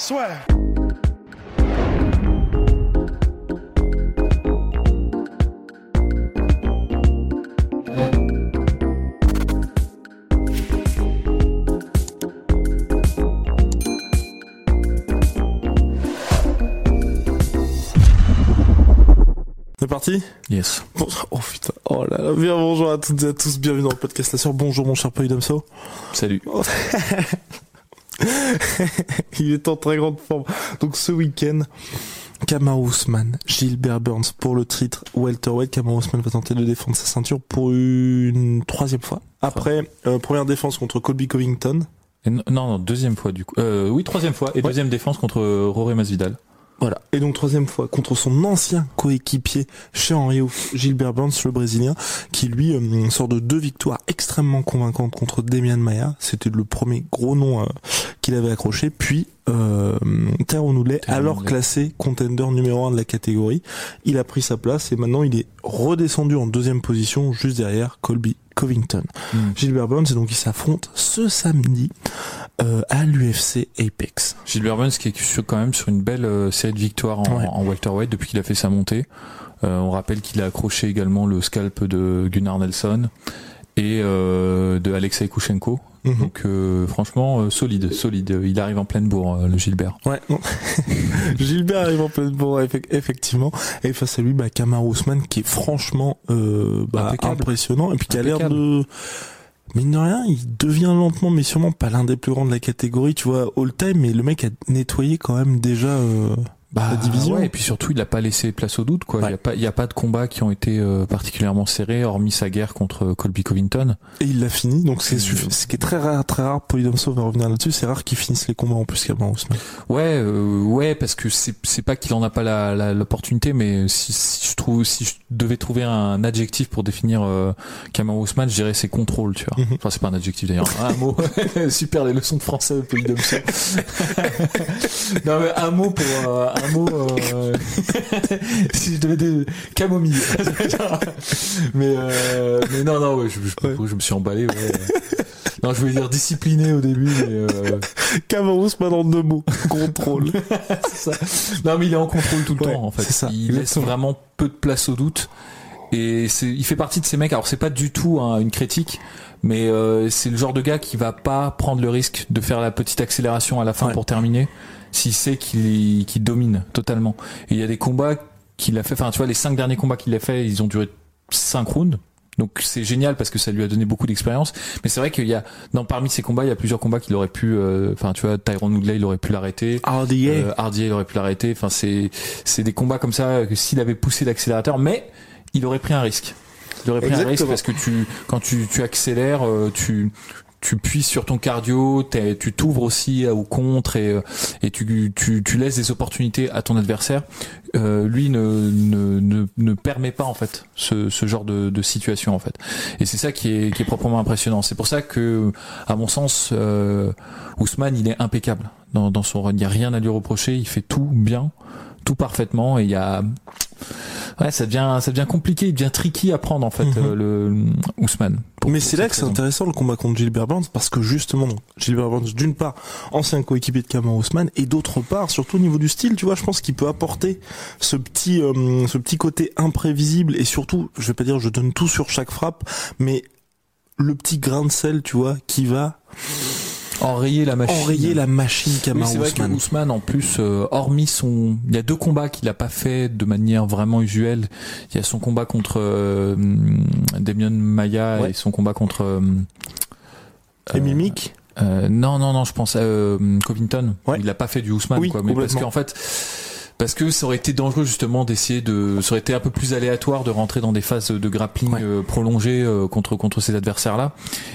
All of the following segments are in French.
Swear. C'est parti Yes. Oh putain, oh là là, bien bonjour à toutes et à tous, bienvenue dans le podcast La Sœur. Bonjour mon cher Polydomso. Salut. Il est en très grande forme. Donc ce week-end, Kamar Ousmane, Gilbert Burns pour le titre welterweight. Kamar Ousmane va tenter de défendre sa ceinture pour une troisième fois. Après, euh, première défense contre Colby Covington. Et non, non, deuxième fois du coup. Euh, oui, troisième fois. Et deuxième défense contre Roré Masvidal. Voilà. Et donc troisième fois contre son ancien coéquipier chez Henry Gilbert Burns, le Brésilien, qui lui euh, sort de deux victoires extrêmement convaincantes contre Demian Maia. C'était le premier gros nom euh, qu'il avait accroché. Puis euh, Tyrone Woodley, alors classé contender numéro un de la catégorie, il a pris sa place et maintenant il est redescendu en deuxième position juste derrière Colby Covington. Hmm. Gilbert Burns et donc il s'affronte ce samedi euh, à l'UFC Apex. Gilbert Burns qui est sur- quand même sur une belle euh, série de victoires en, Ouais. en welterweight depuis qu'il a fait sa montée. Euh, on rappelle qu'il a accroché également le scalp de Gunnar Nelson et de Alexei Koushenko. Mhm. Donc euh, franchement euh, solide, solide. Il arrive en pleine bourre euh, le Gilbert. Ouais. non. Gilbert arrive en pleine bourre, effe- effectivement. Et face à lui, bah, Kamar Ousmane, qui est franchement euh, bah, impressionnant. Et puis qui a l'air de... Mine de rien, il devient lentement, mais sûrement pas l'un des plus grands de la catégorie, tu vois, all time, mais le mec a nettoyé quand même déjà euh, la division. ouais, et puis surtout, il n'a pas laissé place au doute. Quoi. Il n'y a pas, il y a pas de combats qui ont été euh, particulièrement serrés, hormis sa guerre contre Colby Covington. Et il l'a fini, donc c'est Euh, ce qui est très rare, très rare, Polydomso va revenir là-dessus, c'est rare qu'ils finissent les combats en plus Kamar Ousmane. Ouais, euh, ouais, parce que c'est c'est pas qu'il en a pas la la- l'opportunité, mais si, si je trouve si je devais trouver un adjectif pour définir euh, Kamau Ousmane, je dirais c'est contrôle, tu vois. Mhm. Enfin c'est pas un adjectif d'ailleurs, un mot. Super les leçons de français pays d'homme. non mais un mot pour euh, un mot. euh, si je devais camomille. mais euh, mais non non ouais, je, je, Ouais. je me suis emballé. Ouais. Non, je voulais dire discipliné au début, mais. Euh, Ousmane en deux mots, contrôle. ça. Non, mais il est en contrôle tout le Ouais, temps, en fait. c'est ça, Il laisse vraiment peu de place au doute. Et c'est, il fait partie de ces mecs. Alors, c'est pas du tout hein, une critique, mais euh, c'est le genre de gars qui va pas prendre le risque de faire la petite accélération à la fin Ouais. pour terminer, s'il sait qu'il, qu'il domine totalement. Et il y a des combats qu'il a fait. Enfin, tu vois, les cinq derniers combats qu'il a fait, ils ont duré cinq rounds. Donc c'est génial parce que ça lui a donné beaucoup d'expérience. Mais c'est vrai qu'il y a, dans parmi ces combats, il y a plusieurs combats qu'il aurait pu, euh, enfin tu vois, Tyrone Woodley, il aurait pu l'arrêter. RDA. Euh, Hardier, il aurait pu l'arrêter. Enfin, c'est c'est des combats comme ça que s'il avait poussé l'accélérateur, mais il aurait pris un risque. Il aurait pris un risque parce que tu quand tu tu accélères, euh, tu tu puisses sur ton cardio, tu t'ouvres aussi au contre et euh, tu tu laisses des opportunités à ton adversaire. Euh, lui ne, ne ne ne permet pas en fait ce ce genre de de situation en fait. Et c'est ça qui est qui est proprement impressionnant. C'est pour ça que à mon sens euh, Ousmane il est impeccable dans, dans son run. Il n'y a rien à lui reprocher. Il fait tout bien, tout parfaitement. Et il y a, ouais, ça devient, ça devient compliqué, il devient tricky à prendre en fait Mhm. euh, le Ousmane. Pour- Mais c'est là que c'est intéressant le combat contre Gilbert Burns parce que justement Gilbert Burns d'une part ancien coéquipier de Kamar Ousmane et d'autre part surtout au niveau du style tu vois je pense qu'il peut apporter ce petit euh, ce petit côté imprévisible et surtout je vais pas dire je donne tout sur chaque frappe mais le petit grain de sel tu vois qui va Enrayer la machine. enrayer la machine Oui, Kamar c'est vrai que Ousmane. En plus, euh, hormis son, il y a deux combats qu'il a pas fait de manière vraiment usuelle. Il y a son combat contre euh, Demian Maya Ouais. et son combat contre. euh, Et euh, Mimic Euh, non, non, non, je pense à euh, Covington. Ouais. Il a pas fait du Ousmane, Oui, quoi. Mais parce qu'en fait, parce que ça aurait été dangereux justement d'essayer de, ça aurait été un peu plus aléatoire de rentrer dans des phases de grappling Ouais. euh, prolongées euh, contre contre ces adversaires là.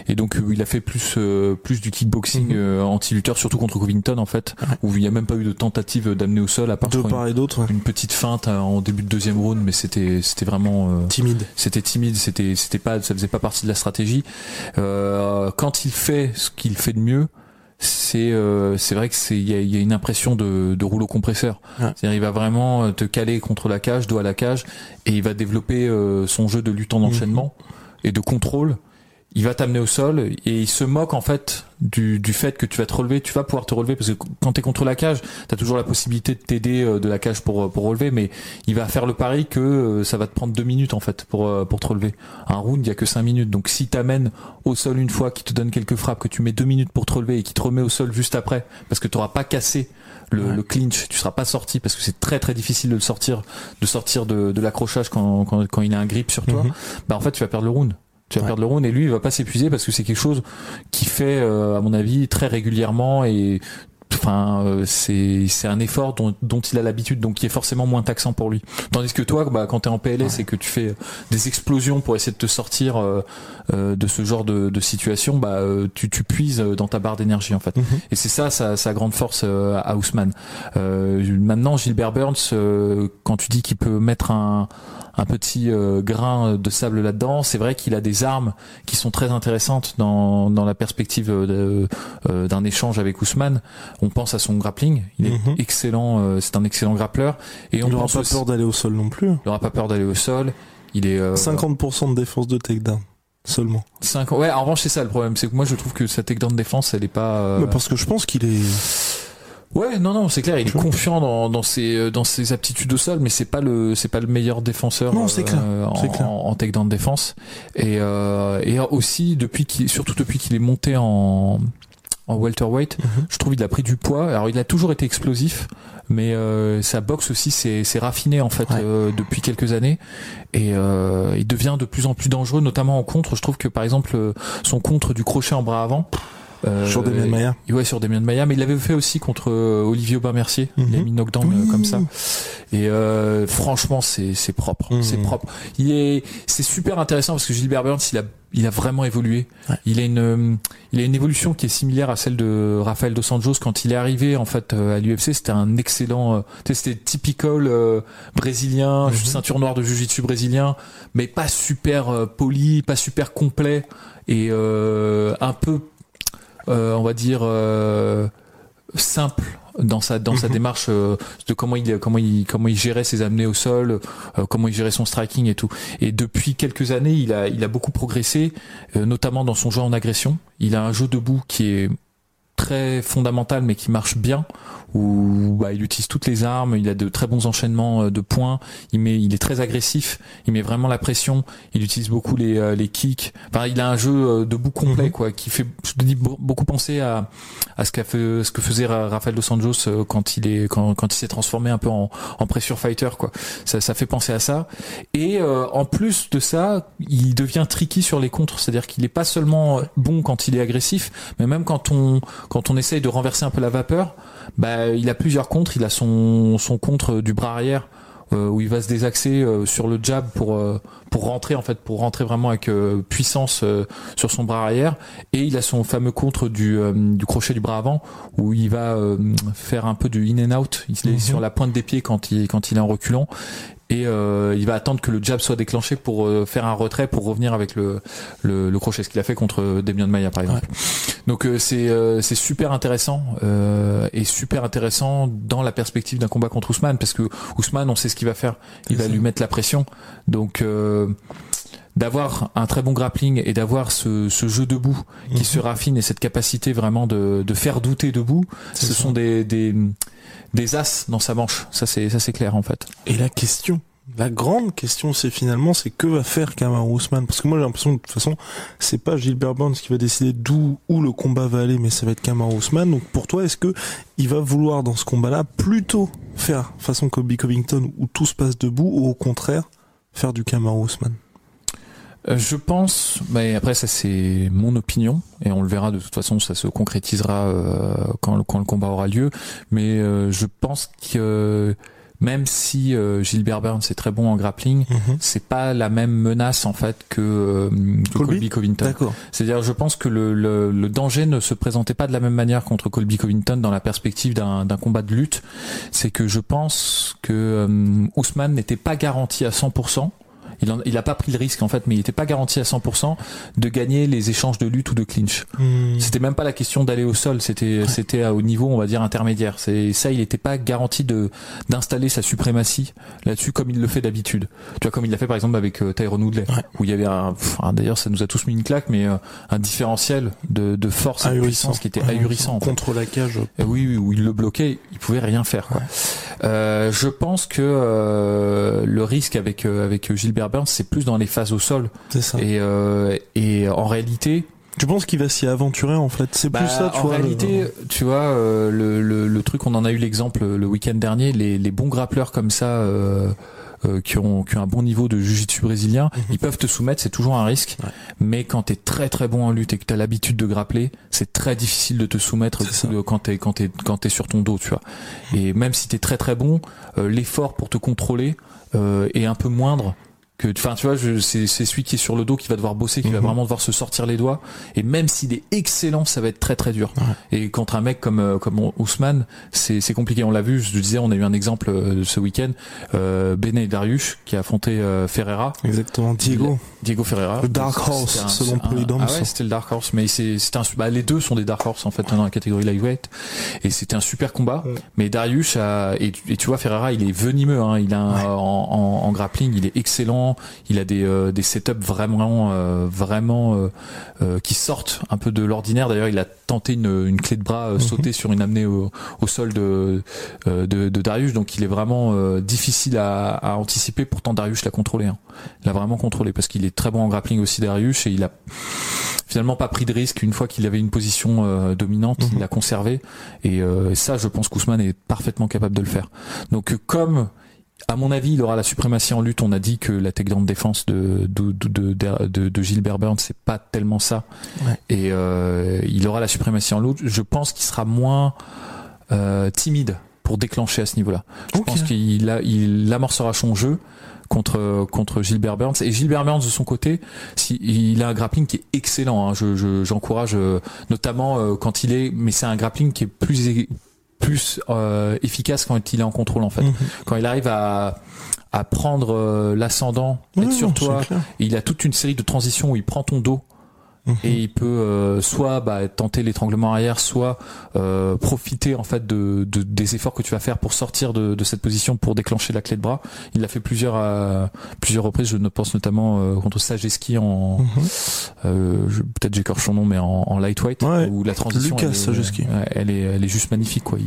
Et donc euh, il a fait plus plus du kickboxing Mhm. anti-lutteur, surtout contre Covington en fait, Ouais. où il n'y a même pas eu de tentative d'amener au sol à part De et ouais. une, petite feinte euh, en début de deuxième round, mais c'était c'était vraiment euh, timide. c'était timide, c'était c'était pas ça faisait pas partie de la stratégie. Euh, quand il fait ce qu'il fait de mieux, c'est euh, c'est vrai que c'est il y a, y a une impression de, de rouleau compresseur. Ouais. C'est-à-dire il va vraiment euh, te caler contre la cage, dos à la cage, et il va développer euh, son jeu de lutte en enchaînement et de contrôle. Il va t'amener au sol et il se moque en fait du, du fait que tu vas te relever, tu vas pouvoir te relever parce que quand tu es contre la cage, tu as toujours la possibilité de t'aider euh, de la cage pour pour relever mais il va faire le pari que euh, ça va te prendre deux minutes en fait pour euh, pour te relever. Un round, il y a que cinq minutes. Donc si t'amènes au sol une fois, qui te donne quelques frappes, que tu mets deux minutes pour te relever et qui te remet au sol juste après, parce que tu n'auras pas cassé le, Ouais. le clinch, tu seras pas sorti parce que c'est très très difficile de le sortir, de sortir de, de l'accrochage quand, quand quand il a un grip sur toi. Mhm. Bah en fait tu vas perdre le round. Tu vas Ouais. perdre le round et lui il va pas s'épuiser parce que c'est quelque chose qui fait euh, à mon avis très régulièrement et enfin euh, c'est c'est un effort dont, dont il a l'habitude donc qui est forcément moins taxant pour lui tandis que toi bah quand t'es en PLS et que tu fais des explosions pour essayer de te sortir euh, euh, de ce genre de, de situation bah euh, tu tu puises dans ta barre d'énergie en fait Mhm. et c'est ça sa, sa grande force euh, à Ousmane euh, maintenant Gilbert Burns euh, quand tu dis qu'il peut mettre un un petit euh, grain de sable là-dedans. C'est vrai qu'il a des armes qui sont très intéressantes dans, dans la perspective euh, de- euh, d'un échange avec Ousmane. On pense à son grappling. Il est Mhm. excellent. euh, c'est un excellent grappleur. Et on Il n'aura pas aussi- peur d'aller au sol non plus. il aura pas peur d'aller au sol. Il est euh, 50% de défense de takedown seulement. 5 Ouais, en revanche, c'est ça le problème. C'est que moi, je trouve que sa takedown défense, elle est pas. euh, Mais parce que je pense qu'il est. Ouais, non, non, c'est clair. Il est confiant dans, dans ses euh, dans ses aptitudes au sol, mais c'est pas le c'est pas le meilleur défenseur. Non, c'est clair, euh, en, clair. en, en takedown défense. Et euh, et aussi depuis qu'il surtout depuis qu'il est monté en en welterweight, Mhm. je trouve il a pris du poids. Alors il a toujours été explosif, mais euh, sa boxe aussi c'est c'est raffiné en fait Ouais. euh, depuis quelques années et euh, il devient de plus en plus dangereux, notamment en contre. Je trouve que par exemple euh, son contre du crochet en bras avant. Euh, Sur Demian Maia. Ouais, sur Damien Maia, mais il l'avait fait aussi contre euh, Olivier Aubin-Mercier. Il a Mhm. mis knockdown euh, Oui. comme ça. Et euh, franchement, c'est c'est propre, Mhm. c'est propre. Il est c'est super intéressant parce que Gilbert Burns, il a il a vraiment évolué. Ouais. Il a une il a une évolution qui est similaire à celle de Rafael dos Anjos quand il est arrivé en fait à l'UFC. C'était un excellent, c'était typical euh, brésilien, Mhm. ceinture noire de jiu-jitsu brésilien, mais pas super euh, poli, pas super complet et euh, un peu, on va dire euh, simple dans sa dans sa Mhm. démarche euh, de comment il comment il comment il gérait ses amenées au sol, euh, comment il gérait son striking et tout. Et depuis quelques années, il a il a beaucoup progressé, euh, notamment dans son jeu en agression. Il a un jeu debout qui est très fondamental mais qui marche bien où bah, il utilise toutes les armes, il a de très bons enchaînements euh, de points, il met il est très agressif, il met vraiment la pression, il utilise beaucoup les euh, les kicks. Enfin, il a un jeu euh, debout complet Mhm. quoi qui fait je te dis be- beaucoup penser à à ce qu'a fait ce que faisait Ra- Rafael dos Anjos euh, quand il est quand quand il s'est transformé un peu en en pressure fighter quoi. Ça ça fait penser à ça et euh, en plus de ça, il devient tricky sur les contres, c'est-à-dire qu'il est pas seulement bon quand il est agressif, mais même quand on quand on essaye de renverser un peu la vapeur, bah il a plusieurs contres, il a son son contre du bras arrière euh, où il va se désaxer euh, sur le jab pour euh, pour rentrer en fait pour rentrer vraiment avec euh, puissance euh, sur son bras arrière. Et il a son fameux contre du euh, du crochet du bras avant où il va euh, faire un peu de in and out, il est Mhm. sur la pointe des pieds quand il quand il est en reculant et euh, il va attendre que le jab soit déclenché pour euh, faire un retrait pour revenir avec le le, le crochet ce qu'il a fait contre Demian Maia par exemple. Donc euh, c'est euh, c'est super intéressant euh, et super intéressant dans la perspective d'un combat contre Ousmane parce que Ousmane on sait ce qu'il va faire, il va ça. lui mettre la pression. Donc euh, d'avoir un très bon grappling et d'avoir ce, ce jeu debout qui Mhm. se raffine et cette capacité vraiment de, de faire douter debout, ce ça. sont des, des des as dans sa manche. Ça c'est ça c'est clair en fait. Et la question, la grande question, c'est finalement, c'est que va faire Kamaru Ousmane Parce que moi, j'ai l'impression que de toute façon, c'est pas Gilbert Burns qui va décider d'où où le combat va aller, mais ça va être Kamaru Ousmane. Donc pour toi, est-ce que il va vouloir dans ce combat-là plutôt faire façon Kobe Covington où tout se passe debout, ou au contraire faire du Kamaru Ousmane Euh, Je pense, mais après ça c'est mon opinion et on le verra de toute façon, ça se concrétisera euh, quand, le- quand le combat aura lieu. Mais euh, je pense que même si euh, Gilbert Burns est très bon en grappling, Mhm. c'est pas la même menace en fait que, euh, que Colby Colby Covington. C'est-à-dire, je pense que le, le, le danger ne se présentait pas de la même manière contre Colby Covington dans la perspective d'un d'un combat de lutte. C'est que je pense que euh, Ousmane n'était pas garanti à 100%. Il, en, il a pas pris le risque en fait, mais il n'était pas garanti à 100% de gagner les échanges de lutte ou de clinch. Hmm. C'était même pas la question d'aller au sol, c'était c'était au niveau on va dire intermédiaire. C'est ça, il n'était pas garanti de d'installer sa suprématie là-dessus comme il le fait d'habitude. Tu vois comme il l'a fait par exemple avec euh, Tyrone Woodley Ouais. où il y avait un d'ailleurs ça nous a tous mis une claque mais euh, un différentiel de, de force et de puissance qui était ahurissant. Contre la cage. Et oui, oui, où il le bloquait, il pouvait rien faire. Quoi. Euh, je pense que euh, le risque avec euh, avec Gilbert C'est plus dans les phases au sol. C'est ça. Et euh, et en réalité, Tu penses qu'il va s'y aventurer en fait? C'est bah, plus ça, tu en vois. le- réalité, tu vois, euh, le, le, le truc, on en a eu l'exemple le week-end dernier, les, les bons grappleurs comme ça, euh, euh, qui, ont, qui ont un bon niveau de jiu-jitsu brésilien, ils peuvent te soumettre, c'est toujours un risque. Mhm. Ouais. Mais quand t'es très très bon en lutte et que t'as l'habitude de grappler, c'est très difficile de te soumettre euh, quand t'es quand t'es quand t'es sur ton dos, tu vois. Et même si t'es très très bon, euh, l'effort pour te contrôler euh, est un peu moindre que enfin tu vois c'est c'est celui qui est sur le dos qui va devoir bosser qui va Mhm. vraiment devoir se sortir les doigts. Et même s'il est excellent ça va être très très dur. Et contre un mec comme euh, comme Ousmane c'est c'est compliqué. On l'a vu je te disais on a eu un exemple euh, ce week-end. Euh, Benet Dariush qui a affronté euh, Ferreira. Exactement. Diego. Diego Ferreira. Le Dark Horse, un- selon Polydome, ah ouais c'était le Dark Horse mais c'est c'était un bah, les deux sont des Dark Horse en fait dans la catégorie lightweight. Et c'était un super combat. Ouais. mais Darius a, et, tu- et tu vois Ferreira il est venimeux hein, il a un- en, en grappling il est excellent il a des euh, des setups vraiment euh, vraiment euh, qui sortent un peu de l'ordinaire. D'ailleurs il a tenté une, une clé de bras euh, sautée sur une amenée au, au sol de, de de Darius. Donc il est vraiment difficile à, à anticiper. Pourtant Darius l'a contrôlé hein. il l'a vraiment contrôlé parce qu'il est très bon en grappling aussi Darius et il a finalement pas pris de risque une fois qu'il avait une position euh, dominante. Mhm. il l'a conservé. Et euh, ça je pense qu'Ousmane est parfaitement capable de le faire. Donc comme à mon avis, il aura la suprématie en lutte. On a dit que la takedown de défense de de, de, de, de, Gilbert Burns, c'est pas tellement ça. Ouais. Et euh, il aura la suprématie en lutte. Je pense qu'il sera moins euh, timide pour déclencher à ce niveau-là. Je pense qu'il a, il amorcera son jeu contre contre Gilbert Burns et Gilbert Burns de son côté si il a un grappling qui est excellent hein. je je- j'encourage euh, notamment euh, quand il est mais c'est un grappling qui est plus plus euh, efficace quand il est en contrôle en fait. Mhm. quand il arrive à à prendre euh, l'ascendant Ouais, être sur toi il a toute une série de transitions où il prend ton dos Et il peut euh, soit bah, tenter l'étranglement arrière, soit euh, profiter en fait de, de- des efforts que tu vas faire pour sortir de, de cette position pour déclencher la clé de bras. Il l'a fait plusieurs à plusieurs reprises. Je ne pense notamment euh, contre Sajeski en euh, je- peut-être j'écorche son nom, mais en, en lightweight Ouais. où la transition Lucas elle est, ouais, elle est elle est juste magnifique quoi.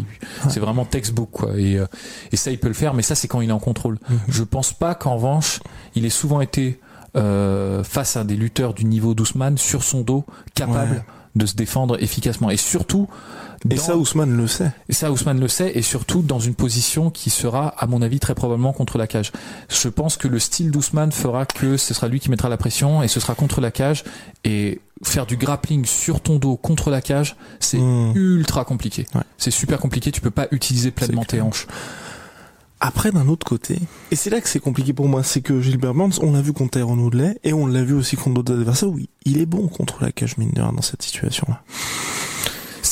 C'est vraiment textbook quoi. Et euh, et ça il peut le faire, mais ça c'est quand il est en contrôle. Mhm. Je pense pas qu'en revanche, il ait souvent été euh, face à des lutteurs du niveau d'Ousmane sur son dos, capable Ouais. de se défendre efficacement. Et surtout, Et dans- ça, Ousmane le sait. et ça Ousmane le sait, et surtout dans une position qui sera, à mon avis, très probablement contre la cage. Je pense que le style d'Ousmane fera que ce sera lui qui mettra la pression, et ce sera contre la cage, et faire du grappling sur ton dos contre la cage, c'est Hmm. ultra compliqué. Ouais. C'est super compliqué, tu peux pas utiliser pleinement tes hanches. Après, d'un autre côté, et c'est là que c'est compliqué pour moi, c'est que Gilbert Burns, on l'a vu contre Tyrone Woodley, et on l'a vu aussi contre d'autres adversaires, oui, il est bon contre la cage mine dans cette situation-là.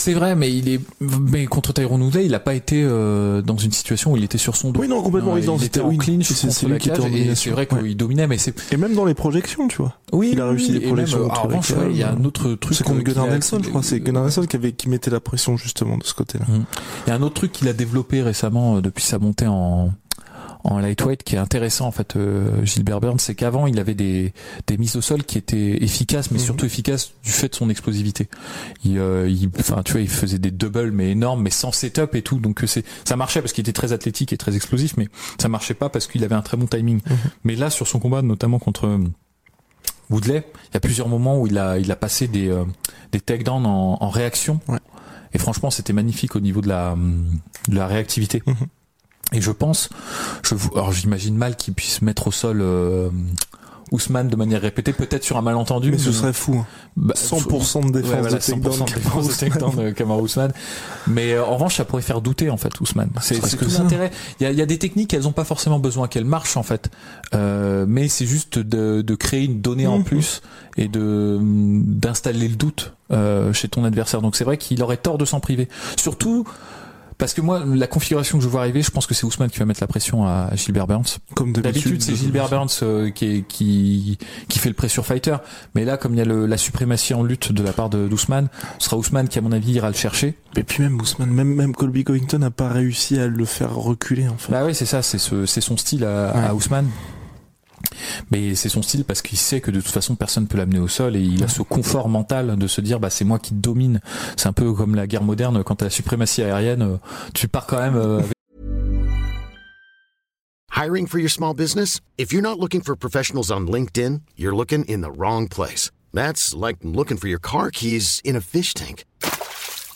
C'est vrai, mais il est, mais contre Tyrone Woodley, il a pas été euh, dans une situation où il était sur son dos. Oui, non, complètement, Non, il c'était- était en oui, clinch c'est- lui qui était en et c'est vrai ouais. qu'il dominait, mais c'est Et même dans les projections, tu vois. oui, Il a réussi les projections en revanche, il y a un euh, autre truc. C'est contre euh, Gunnar Nelson, je crois, c'est Gunnar Nelson qui avait, qui mettait la pression justement de ce côté-là. Il y a un autre truc qu'il a développé récemment euh, depuis sa montée en en lightweight qui est intéressant en fait euh, Gilbert Burns c'est qu'avant il avait des des mises au sol qui étaient efficaces mais Mhm. surtout efficaces du fait de son explosivité il euh, il enfin tu vois il faisait des doubles mais énormes mais sans setup et tout donc euh, c'est ça marchait parce qu'il était très athlétique et très explosif mais ça marchait pas parce qu'il avait un très bon timing Mhm. mais là sur son combat notamment contre Woodley il y a plusieurs moments où il a il a passé des euh, des takedowns en, en réaction Ouais. et franchement c'était magnifique au niveau de la de la réactivité et je pense, je, alors j'imagine mal qu'il puisse mettre au sol euh, Ousmane de manière répétée, peut-être sur un malentendu. Mais ce serait fou. hein. Bah, 100% de défense Ouais, voilà, de 100% défense de Ousmane. takedown de Kamaru Ousmane. Mais euh, en revanche, ça pourrait faire douter en fait Ousmane. C'est tout l'intérêt. Il y a, il y a des techniques, elles ont pas forcément besoin qu'elles marchent en fait, euh, mais c'est juste de, de créer une donnée en Mhm. plus et de d'installer le doute euh, chez ton adversaire. Donc c'est vrai qu'il aurait tort de s'en priver. Surtout parce que moi, la configuration que je vois arriver, je pense que c'est Ousmane qui va mettre la pression à Gilbert Burns. Comme D'habitude, c'est Gilbert Burns euh, qui, est- qui qui fait le pressure fighter, mais là, comme il y a le, la suprématie en lutte de la part de d'Ousmane, ce sera Ousmane qui, à mon avis, ira le chercher. Et puis même Ousmane, même, même Colby Covington n'a pas réussi à le faire reculer en fait. Bah oui, c'est ça, c'est ce, c'est son style à, Ouais. à Ousmane. Mais c'est son style parce qu'il sait que de toute façon personne peut l'amener au sol et il a ce confort mental de se dire bah c'est moi qui domine. C'est un peu comme la guerre moderne quand t'as la suprématie aérienne, euh, tu pars quand même euh, Hiring for your small business? If you're not looking for professionals on LinkedIn, you're looking in the wrong place. That's like looking for your car keys in a fish tank.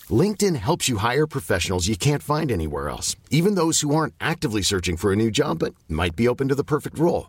LinkedIn helps you hire professionals you can't find anywhere else, even those who aren't actively searching for a new job but might be open to the perfect role.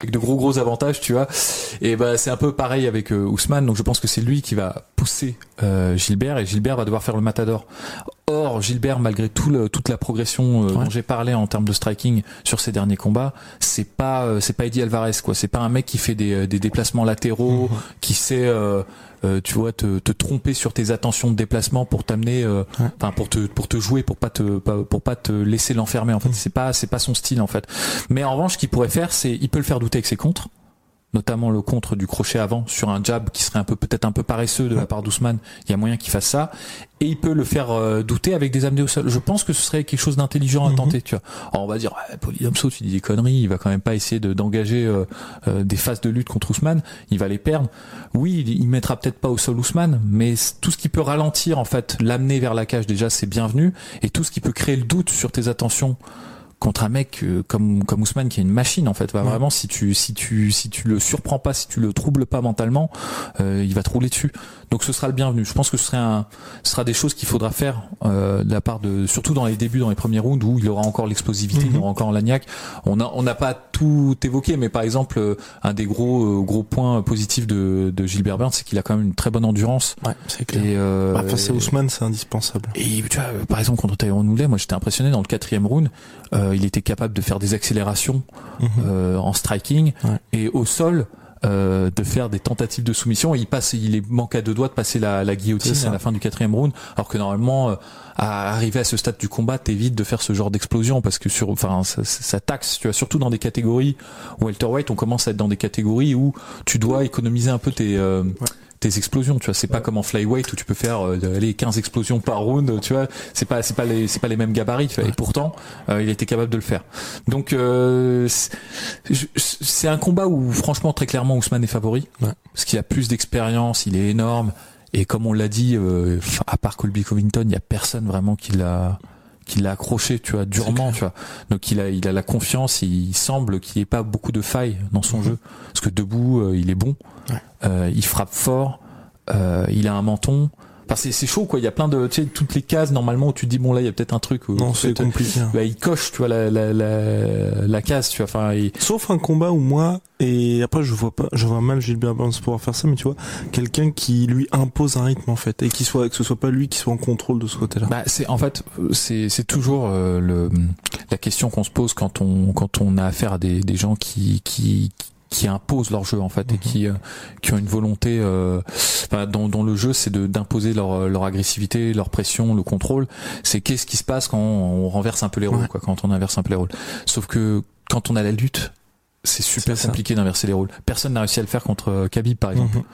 Avec de gros gros avantages, tu vois. Et bah c'est un peu pareil avec euh, Ousmane, donc je pense que c'est lui qui va pousser euh, Gilbert et Gilbert va devoir faire le matador. Or Gilbert, malgré tout le, toute la progression euh, Ouais. dont j'ai parlé en termes de striking sur ses derniers combats, c'est pas euh, c'est pas Eddie Alvarez quoi. C'est pas un mec qui fait des, des déplacements latéraux, qui sait euh, euh, tu vois te, te tromper sur tes attentions de déplacement pour t'amener euh, Ouais. enfin pour te pour te jouer pour pas te pour pas te laisser l'enfermer en fait. C'est pas c'est pas son style en fait. Mais en revanche ce qu'il pourrait faire c'est il peut le faire douter avec ses contres notamment le contre du crochet avant sur un jab qui serait un peu peut-être un peu paresseux de la part d'Ousmane. Il y a moyen qu'il fasse ça. Et il peut le faire euh, douter avec des amenés au sol. Je pense que ce serait quelque chose d'intelligent à Mhm. tenter tu vois. Alors, on va dire ouais, Polydamso tu dis des conneries. Il va quand même pas essayer de d'engager euh, euh, des phases de lutte contre Ousmane. Il va les perdre. Oui il, il mettra peut-être pas au sol Ousmane mais tout ce qui peut ralentir en fait l'amener vers la cage déjà c'est bienvenu. Et tout ce qui peut créer le doute sur tes attentions contre un mec euh, comme comme Ousmane qui est une machine en fait va Ouais. vraiment si tu si tu si tu le surprends pas si tu le troubles pas mentalement euh, il va te rouler dessus donc ce sera le bienvenu je pense que ce serait un ce sera des choses qu'il faudra faire euh, de la part de surtout dans les débuts dans les premiers rounds où il aura encore l'explosivité il Mhm. aura encore l'agnac on a on n'a pas tout évoqué mais par exemple euh, un des gros euh, gros points positifs de de Gilbert Burns c'est qu'il a quand même une très bonne endurance Ouais, c'est clair. et euh, Bah, face à Ousmane, c'est indispensable. et tu vois, euh, par exemple contre Tyrone Woodley, moi j'étais impressionné dans le quatrième round, euh, il était capable de faire des accélérations Mhm. euh, en striking Ouais. et au sol euh, de faire des tentatives de soumission. Et il passe, il est manque à deux doigts de passer la, la guillotine à la fin du quatrième round, alors que normalement, euh, à arriver à ce stade du combat, t'évites de faire ce genre d'explosion parce que sur, enfin, ça, ça- ça taxe. Tu vois, surtout dans des catégories welterweight, on commence à être dans des catégories où tu dois économiser un peu tes euh, tes explosions, tu vois, c'est pas comme en flyweight où tu peux faire euh, aller 15 explosions par round, tu vois, c'est pas c'est pas les c'est pas les mêmes gabarits, tu vois, et pourtant euh, il était capable de le faire. Donc euh, c'est- un combat où franchement très clairement Ousmane est favori. Ouais. parce qu'il a plus d'expérience, il est énorme. Et comme on l'a dit euh, à part Colby Covington, il y a personne vraiment qui l'a qui l'a accroché, tu vois, durement, tu vois. Donc il a il a la confiance, il semble qu'il n'y ait pas beaucoup de failles dans son Mhm. jeu parce que debout euh, il est bon. Ouais. Euh, il frappe fort, euh, il a un menton. Enfin, c'est, c'est chaud quoi. Il y a plein de, tu sais, toutes les cases normalement où tu te dis bon là il y a peut-être un truc. où- Non, c'est compliqué. hein. bah, il coche, tu vois la la la, la case, tu vois. Enfin, il- Sauf un combat où moi, et après je vois pas, je vois mal Gilbert Burns pouvoir faire ça, mais tu vois, quelqu'un qui lui impose un rythme en fait, et qui soit, que ce soit pas lui qui soit en contrôle de ce côté-là. bah, c'est en fait c'est c'est toujours euh, le la question qu'on se pose quand on quand on a affaire à des des gens qui qui qui imposent leur jeu en fait et Mhm. qui euh, qui ont une volonté euh, enfin, dont, dont le jeu c'est de d'imposer leur leur agressivité leur pression le contrôle c'est qu'est-ce qui se passe quand on renverse un peu les rôles Ouais. quoi quand on inverse un peu les rôles sauf que quand on a la lutte c'est super compliqué d'inverser les rôles personne n'a réussi à le faire contre euh, Khabib par exemple Mhm.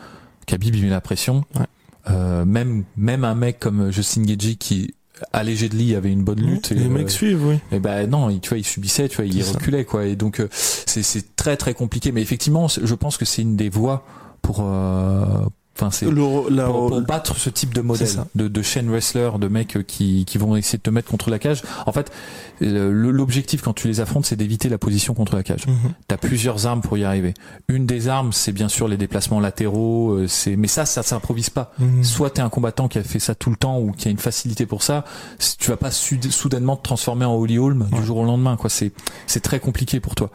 Khabib il met la pression Ouais. Euh, même même un mec comme Justin Gagey qui allégé de lit avait une bonne lutte les et, mecs euh, suivent, oui. et ben non, il, tu vois, il subissait, tu vois, il ça. reculait quoi. Et donc euh, c'est c'est très très compliqué. Mais effectivement, je pense que c'est une des voies pour euh, Enfin, c'est pour, pour battre ce type de modèle ça. de, de chaîne wrestler, de mecs euh, qui, qui vont essayer de te mettre contre la cage. En fait, l'objectif quand tu les affrontes, c'est d'éviter la position contre la cage. Mhm. T'as plusieurs armes pour y arriver. Une des armes, c'est bien sûr les déplacements latéraux. euh, C'est mais ça, ça s'improvise pas. Mhm. Soit t'es un combattant qui a fait ça tout le temps ou qui a une facilité pour ça. Tu vas pas soudainement te transformer en Holly Holm du jour au lendemain. Quoi, c'est c'est très compliqué pour toi.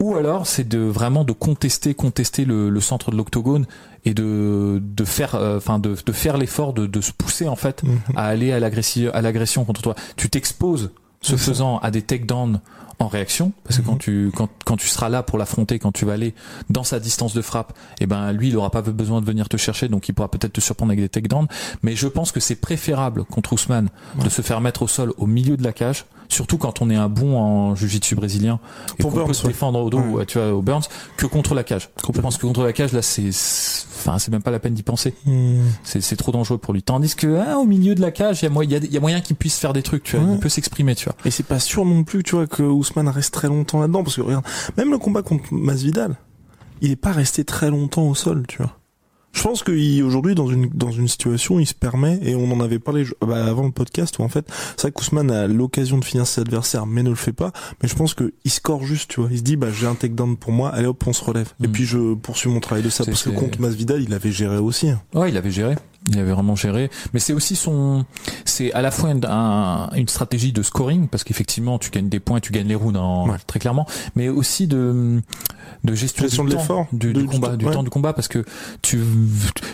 Ou alors, c'est de vraiment de contester, contester le, le centre de l'octogone et de de faire, euh, enfin de, de faire l'effort de, de se pousser en fait Mhm. à aller à l'agression à l'agression contre toi. Tu t'exposes ça. faisant à des takedowns en réaction parce que Mhm. quand tu quand quand tu seras là pour l'affronter quand tu vas aller dans sa distance de frappe et ben lui il aura pas besoin de venir te chercher donc il pourra peut-être te surprendre avec des takedowns mais je pense que c'est préférable contre Ousmane de se faire mettre au sol au milieu de la cage surtout quand on est un bon en jiu-jitsu brésilien et Pour qu'on peut se défendre au dos Ouais. tu vois au Burns que contre la cage je pense que contre la cage là c'est enfin c'est même pas la peine d'y penser Mhm. c'est trop dangereux pour lui tandis que hein, au milieu de la cage il y a moyen qu'il puisse faire des trucs tu vois Ouais. il peut s'exprimer tu vois Et c'est pas sûr non plus, tu vois, que Ousmane reste très longtemps là-dedans, parce que regarde, même le combat contre Masvidal, il est pas resté très longtemps au sol, tu vois. Je pense qu'aujourd'hui, dans une, dans une situation, il se permet, et on en avait parlé bah, avant le podcast, où en fait, c'est vrai qu'Ousmane a l'occasion de finir ses adversaires, mais ne le fait pas, mais je pense qu'il score juste, tu vois. Il se dit, bah, j'ai un takedown pour moi, allez hop, on se relève. Et Mm. puis je poursuis mon travail de ça, parce que contre Masvidal, il avait géré aussi. hein. Ouais, il avait géré. Il avait vraiment géré. Mais c'est aussi son, c'est à la fois une, un- une stratégie de scoring parce qu'effectivement tu gagnes des points, tu gagnes les rounds Ouais. très clairement, mais aussi de de gestion, Gestion du de temps, du, de- du du combat, temps, du ouais. temps du combat parce que tu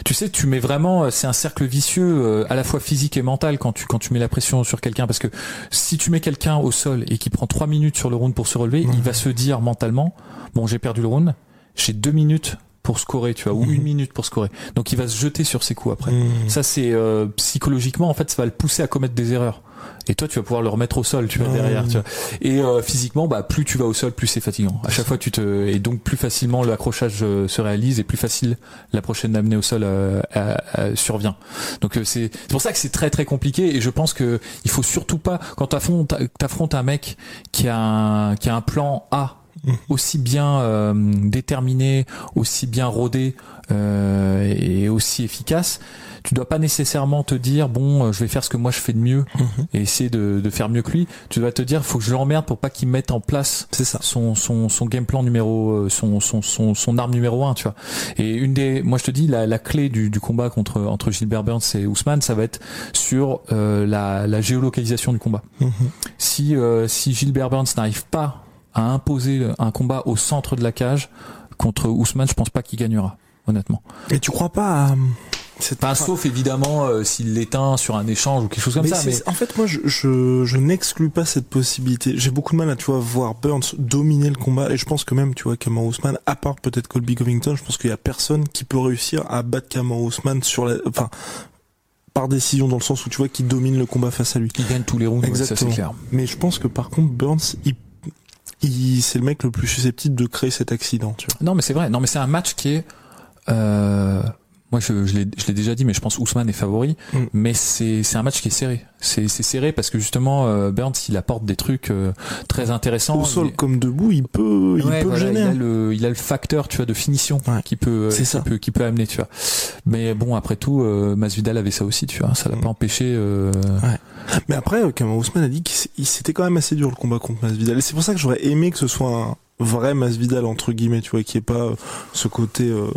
tu sais tu mets vraiment c'est un cercle vicieux euh, à la fois physique et mental quand tu quand tu mets la pression sur quelqu'un parce que si tu mets quelqu'un au sol et qui prend trois minutes sur le round pour se relever, il va se dire mentalement bon j'ai perdu le round, j'ai deux minutes pour scorer tu vois ou Mhm. une minute pour scorer donc il va se jeter sur ses coups après Mm. ça c'est euh, psychologiquement en fait ça va le pousser à commettre des erreurs. Et toi tu vas pouvoir le remettre au sol, tu vois derrière, tu vois. Et euh, physiquement bah plus tu vas au sol, plus c'est fatigant. À chaque fois tu te et donc plus facilement l'accrochage euh, se réalise et plus facile la prochaine amenée au sol euh, survient. Donc euh, c'est c'est pour ça que c'est très très compliqué et je pense que il faut surtout pas quand t'affrontes t'affrontes un mec qui a un, qui a un plan A Mhm. Aussi bien euh, déterminé, aussi bien rodé euh, et aussi efficace, tu dois pas nécessairement te dire bon, euh, je vais faire ce que moi je fais de mieux Mhm. et essayer de, de faire mieux que lui. Tu dois te dire faut que je l'emmerde pour pas qu'il mette en place C'est ça. son son son game plan numéro euh, son son son son arme numéro un tu vois et une des moi je te dis la la clé du du combat contre entre Gilbert Burns et Ousmane ça va être sur euh, la la géolocalisation du combat Mhm. si euh, si Gilbert Burns n'arrive pas à imposer un combat au centre de la cage contre Ousmane je pense pas qu'il gagnera honnêtement Et tu crois pas à... cette enfin sauf évidemment euh, s'il l'éteint sur un échange ou quelque chose comme Mais ça mais En fait, moi, je, je, je n'exclus pas cette possibilité. J'ai beaucoup de mal à, tu vois, voir Burns dominer le combat. Et je pense que même, tu vois, Kamar Ousmane, à part peut-être Colby Covington, je pense qu'il y a personne qui peut réussir à battre Kamar Ousmane sur la, enfin, par décision dans le sens où tu vois qu'il domine le combat face à lui. il gagne tous les rounds ouais, ça c'est Exactement. clair Mais je pense que par contre, Burns, il, c'est le mec le plus susceptible de créer cet accident, tu vois. Non, mais c'est vrai. Non, mais c'est un match qui est. Euh, moi, je, je l'ai déjà dit, mais je pense Ousmane est favori. Mm. Mais c'est un match qui est serré. C'est serré parce que justement, euh, Burns, il apporte des trucs euh, très intéressants. Au sol comme debout, il peut, il Ouais, peut voilà, gêner. il a le, il a le facteur, tu vois, de finition Ouais. qui peut, euh, qui ça. peut, qui peut amener, tu vois. Mais bon, après tout, euh, Masvidal avait ça aussi, tu vois. Ça l'a Mm. pas empêché. Euh... Mais après, euh, Ousmane a dit qu'il s'était quand même assez dur le combat contre Masvidal. Et c'est pour ça que j'aurais aimé que ce soit un vrai Masvidal entre guillemets, tu vois, qui est pas euh, ce côté euh,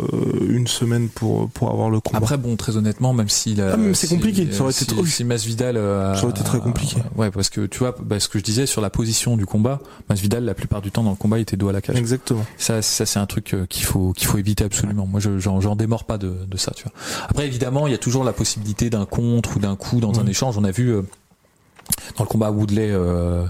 une semaine pour pour avoir le combat. Après, bon, très honnêtement, même s'il a, Ah, c'est si- compliqué, ça aurait si, été trop- Si Masvidal, euh, Ça aurait été très compliqué. euh, ouais, parce que tu vois, bah, ce que je disais sur la position du combat, Masvidal, la plupart du temps dans le combat, il était dos à la cage. Exactement. Ça, ça c'est un truc qu'il faut qu'il faut éviter absolument. Moi, je j'en j'en démords pas de, de ça, tu vois. Après, évidemment, il y a toujours la possibilité d'un contre ou d'un coup dans un Mhm. échange. On a vu euh, dans le combat Woodley euh,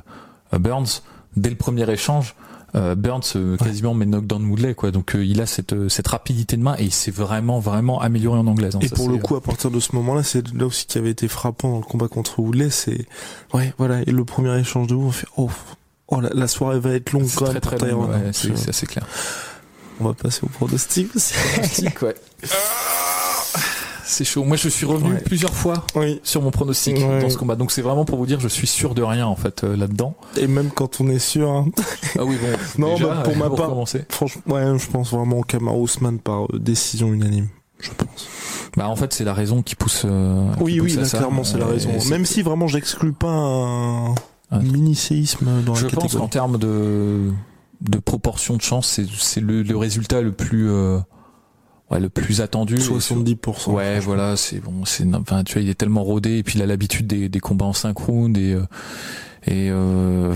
Burns dès le premier échange. Euh, Burns euh, quasiment met knockdown Woodley quoi donc euh, il a cette euh, cette rapidité de main et il s'est vraiment vraiment amélioré en anglaise hein. Et Ça, pour le coup, à partir de ce moment-là, c'est là aussi qui avait été frappant dans le combat contre Woodley, c'est ouais, voilà. Et le premier échange de vous, on fait oh, oh la, la soirée va être longue c'est quand très même. très long, Tyrone. ouais, c'est c'est assez clair On va passer au pronostic. Pronostic, ouais. c'est chaud moi je suis revenu Ouais. plusieurs fois oui. sur mon pronostic Ouais. dans ce combat donc c'est vraiment pour vous dire je suis sûr de rien en fait euh, là-dedans Et même quand on est sûr. hein. ah oui bon Non, déjà, bah, pour ma part, commencer Franchement, ouais, je pense vraiment au Kamar Ousmane par euh, décision unanime. Je pense. Bah en fait c'est la raison qui pousse. euh, Oui, oui, pousse à là, ça. clairement, c'est la Euh, raison. et Même si vraiment j'exclus pas un Un- mini-séisme dans Je la pense catégorie. qu'en termes de de proportion de chance, c'est c'est le, le résultat le plus euh, ouais le plus attendu. Et sur- 70%. Ouais, voilà, c'est bon, c'est enfin tu vois, il est tellement rodé et puis il a l'habitude des, des combats en 5 rounds et euh, et euh,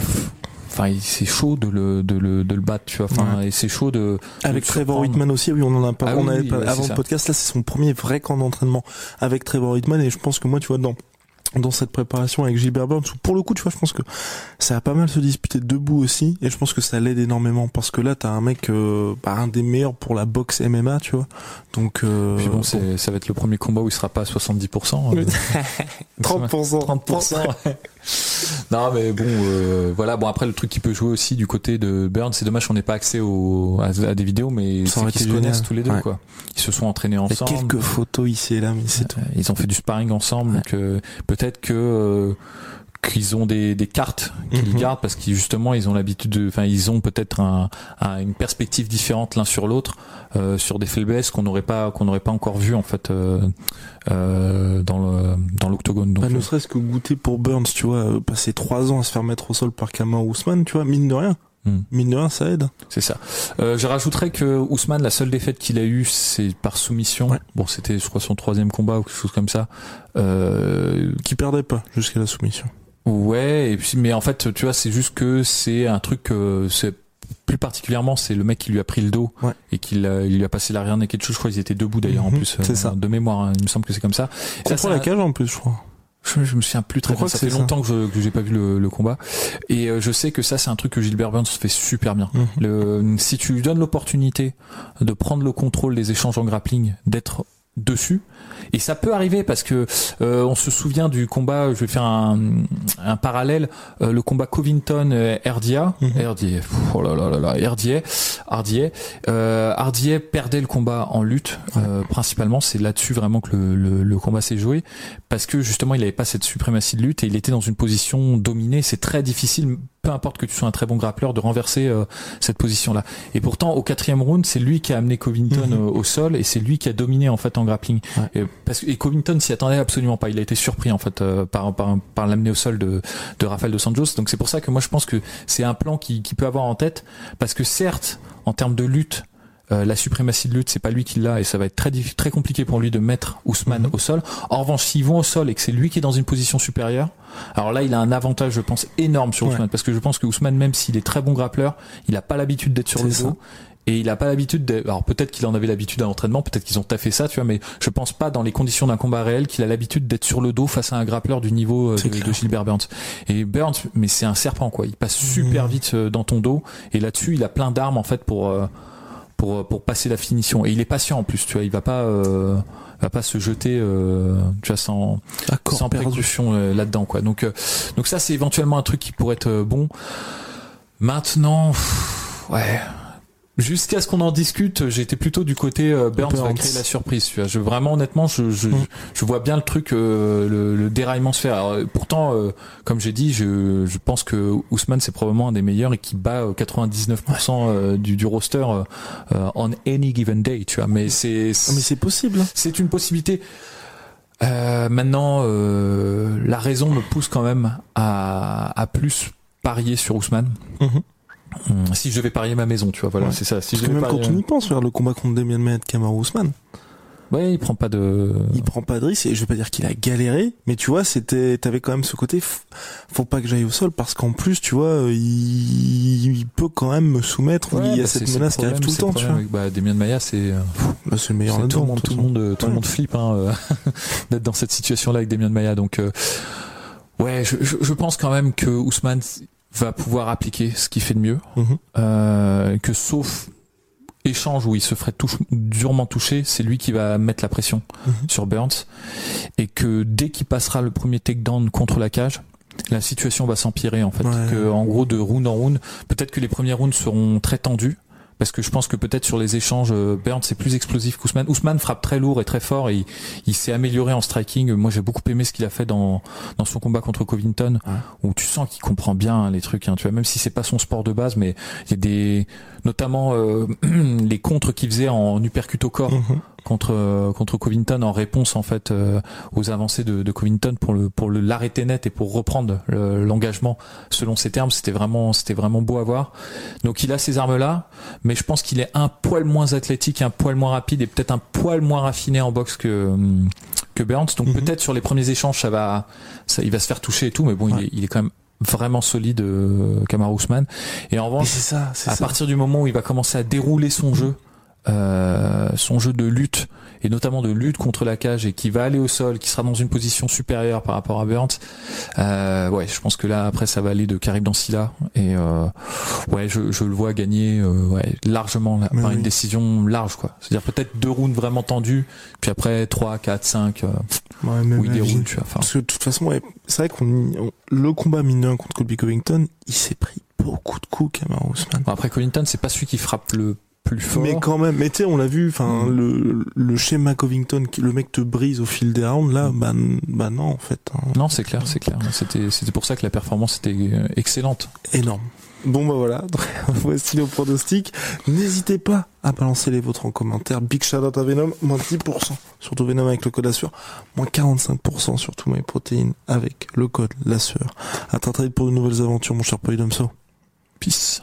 enfin c'est chaud de le de le de le battre, tu vois. Enfin et c'est chaud de Avec de Trevor. Whitman aussi, oui, on en a pas, Ah on oui, avait oui, avant le podcast, là, c'est son premier vrai camp d'entraînement avec Trevor Whitman et je pense que moi, tu vois, dans, dans cette préparation avec Gilbert Burns, où pour le coup, tu vois, je pense que ça a pas mal se disputer debout aussi et je pense que ça l'aide énormément parce que là, t'as un mec, euh, bah, un des meilleurs pour la boxe MMA, tu vois. Donc, euh, Puis bon, c'est ça va être le premier combat où il sera pas à 70%. euh, 30%. 30%. ouais. non, mais bon, euh, voilà. Bon, après, le truc qui peut jouer aussi du côté de Burns, c'est dommage qu'on n'ait pas accès au, à, à des vidéos, mais c'est qu'ils se connaissent tous les deux, Ouais. quoi. Ils se sont entraînés Il y a ensemble. quelques photos ici et là, mais c'est tout. Euh, Ils ont fait du sparring ensemble, Ouais. donc euh, peut-être que euh, qu'ils ont des, des cartes qu'ils Mhm. gardent parce qu'ils justement ils ont l'habitude de, enfin ils ont peut-être un, un- une perspective différente l'un sur l'autre euh, sur des faiblesses qu'on n'aurait pas qu'on n'aurait pas encore vu en fait euh, euh, dans le dans l'octogone. Donc Bah, ne euh, serait-ce que goûter pour Burns, tu vois, euh, passer trois ans à se faire mettre au sol par Kamar Ousmane, tu vois, mine de rien. Hmm. Mine de rien, ça aide. c'est ça. Euh, je rajouterais que Ousmane, la seule défaite qu'il a eue, c'est par soumission. Ouais. Bon, c'était je crois son troisième combat ou quelque chose comme ça. Euh, Qui perdait pas jusqu'à la soumission. Ouais, et puis mais en fait, tu vois, c'est juste que c'est un truc, euh, c'est plus particulièrement, c'est le mec qui lui a pris le dos Ouais. et qui il lui a passé l'arrière quelque chose. Je crois qu'ils étaient debout d'ailleurs en Mhm, plus. c'est euh, ça. De mémoire, hein, il me semble que c'est comme ça. Et ça, Contre c'est la cage en plus, je crois. je, je me souviens plus très Je bien. Ça fait c'est longtemps que je que j'ai pas vu le, le combat. Et euh, je sais que ça, c'est un truc que Gilbert Burns fait super bien. Mhm. Le, si tu lui donnes l'opportunité de prendre le contrôle des échanges en grappling, d'être dessus, et ça peut arriver parce que euh, on se souvient du combat. Je vais faire un, un parallèle. euh, le combat Covington euh, Herdia, Mhm. Herdier, pff, oh là là là là, Herdier, euh, perdait le combat en lutte. euh, principalement, c'est là-dessus vraiment que le, le, le combat s'est joué parce que justement il avait pas cette suprématie de lutte et il était dans une position dominée. C'est très difficile, peu importe que tu sois un très bon grappleur, de renverser euh, cette position-là. Et pourtant au quatrième round, c'est lui qui a amené Covington Mhm. au sol et c'est lui qui a dominé en fait en grappling. Ouais. Et, parce et Covington s'y attendait absolument pas. Il a été surpris en fait euh, par par, par l'amener au sol de de Rafael dos Anjos. Donc c'est pour ça que moi je pense que c'est un plan qui qui peut avoir en tête parce que certes en termes de lutte euh, la suprématie de lutte, c'est pas lui qui l'a et ça va être très très compliqué pour lui de mettre Ousmane Mhm. au sol. En revanche, s'ils vont au sol et que c'est lui qui est dans une position supérieure, alors là, il a un avantage, je pense, énorme sur Ouais. Ousmane parce que je pense que Ousmane, même s'il est très bon grappleur, il a pas l'habitude d'être sur le ça. dos. Et il a pas l'habitude de, alors peut-être qu'il en avait l'habitude à l'entraînement, peut-être qu'ils ont taffé ça, tu vois, mais je pense pas dans les conditions d'un combat réel qu'il a l'habitude d'être sur le dos face à un grappleur du niveau euh, de, de Gilbert Burns. Et Burns, mais c'est un serpent, quoi. Il passe super Mhm. vite euh, dans ton dos. Et là-dessus, il a plein d'armes, en fait, pour, pour, pour passer la finition. Et il est patient, en plus, tu vois. Il va pas, euh, va pas se jeter, euh, tu vois, sans, sans précaution euh, là-dedans, quoi. Donc, euh, donc ça, c'est éventuellement un truc qui pourrait être euh, bon. Maintenant, pff, ouais. Jusqu'à ce qu'on en discute, j'étais plutôt du côté euh, Burns va Burns. créer la surprise. Tu vois. Je, vraiment, honnêtement, je, je, Mm. je vois bien le truc, euh, le, le déraillement se faire. Alors, euh, pourtant, euh, comme j'ai dit, je, je pense que Ousmane c'est probablement un des meilleurs et qui bat euh, 99% euh, du, du roster euh, euh, on any given day. Tu vois. Mais c'est Ah, mais c'est possible. hein. c'est une possibilité. Euh, maintenant, euh, la raison me pousse quand même à, à plus parier sur Ousmane. Mhm. Hum, Si je devais parier ma maison, tu vois, voilà, Ouais. c'est ça. Si Parce je que même quand on y pense, vers le combat contre Demian Maia de Kamar Ousmane, ouais, il prend pas de. il prend pas de risque et je vais pas dire qu'il a galéré, mais tu vois, c'était, t'avais quand même ce côté, faut pas que j'aille au sol parce qu'en plus, tu vois, il, il peut quand même me soumettre, Ouais, il y a bah, cette menace qui arrive tout le temps, tu problème vois. avec, Bah, Demian Maya, c'est euh, Bah, c'est le meilleur tout le monde, de tout le monde, tout le monde flippe hein, euh, d'être dans cette situation-là avec Demian Maya. Donc, euh, ouais, je, je, je pense quand même que Ousmane va pouvoir appliquer ce qu'il fait de mieux. Mhm. euh, que sauf échange où il se ferait touche- durement toucher, c'est lui qui va mettre la pression Mhm. sur Burns et que dès qu'il passera le premier takedown contre la cage, la situation va s'empirer en fait. Ouais. Que en gros de round en round, peut-être que les premiers rounds seront très tendus. Parce que je pense que peut-être sur les échanges, euh, Burns c'est plus explosif qu'Ousmane. Ousmane frappe très lourd et très fort et il, il s'est amélioré en striking. Moi j'ai beaucoup aimé ce qu'il a fait dans dans son combat contre Covington, Ouais. où tu sens qu'il comprend bien hein, les trucs. Hein, tu vois, même si c'est pas son sport de base, mais il y a des, notamment euh, les contres qu'il faisait en uppercut au corps Mhm. Contre contre Covington en réponse en fait aux avancées de, de, Covington pour le pour le l'arrêter net et pour reprendre l'engagement selon ses termes. C'était vraiment c'était vraiment beau à voir. Donc il a ces armes là, mais je pense qu'il est un poil moins athlétique, un poil moins rapide et peut-être un poil moins raffiné en boxe que que Burns. Donc mhm. peut-être sur les premiers échanges ça va ça il va se faire toucher et tout, mais bon il, est, il est quand même vraiment solide euh, Kamar Ousmane et en revanche ça, à partir du moment où il va commencer à dérouler son jeu euh, son jeu de lutte et notamment de lutte contre la cage et qui va aller au sol, qui sera dans une position supérieure par rapport à Burns. Euh, ouais, je pense que là après ça va aller de Karim Dansila et euh, ouais, je, je, le vois gagner euh, ouais, largement par une décision large quoi. C'est-à-dire peut-être deux rounds vraiment tendus, puis après 3, 4, 5 euh, où il déroule. Tu vois, Parce que de toute façon, ouais, c'est vrai qu'on le combat mineur contre Colby Covington, il s'est pris beaucoup de coups, Kamara Ousmane. Bon, après Covington, c'est pas celui qui frappe le mais quand même, mais tu sais, on l'a vu, enfin, mm. le, le schéma Covington, le mec te brise au fil des rounds, là, bah, bah non, en fait. Hein. Non, c'est clair, c'est clair. C'était, c'était pour ça que la performance était euh, excellente. Énorme. Bon bah voilà, voici le pronostic. N'hésitez pas à balancer les vôtres en commentaire. Big shout out à Venom, moins 10%, surtout Venom avec le code Assure, moins 45% sur tous mes protéines avec le code LASSURE. À très très pour de nouvelles aventures mon cher Polydomso. Peace.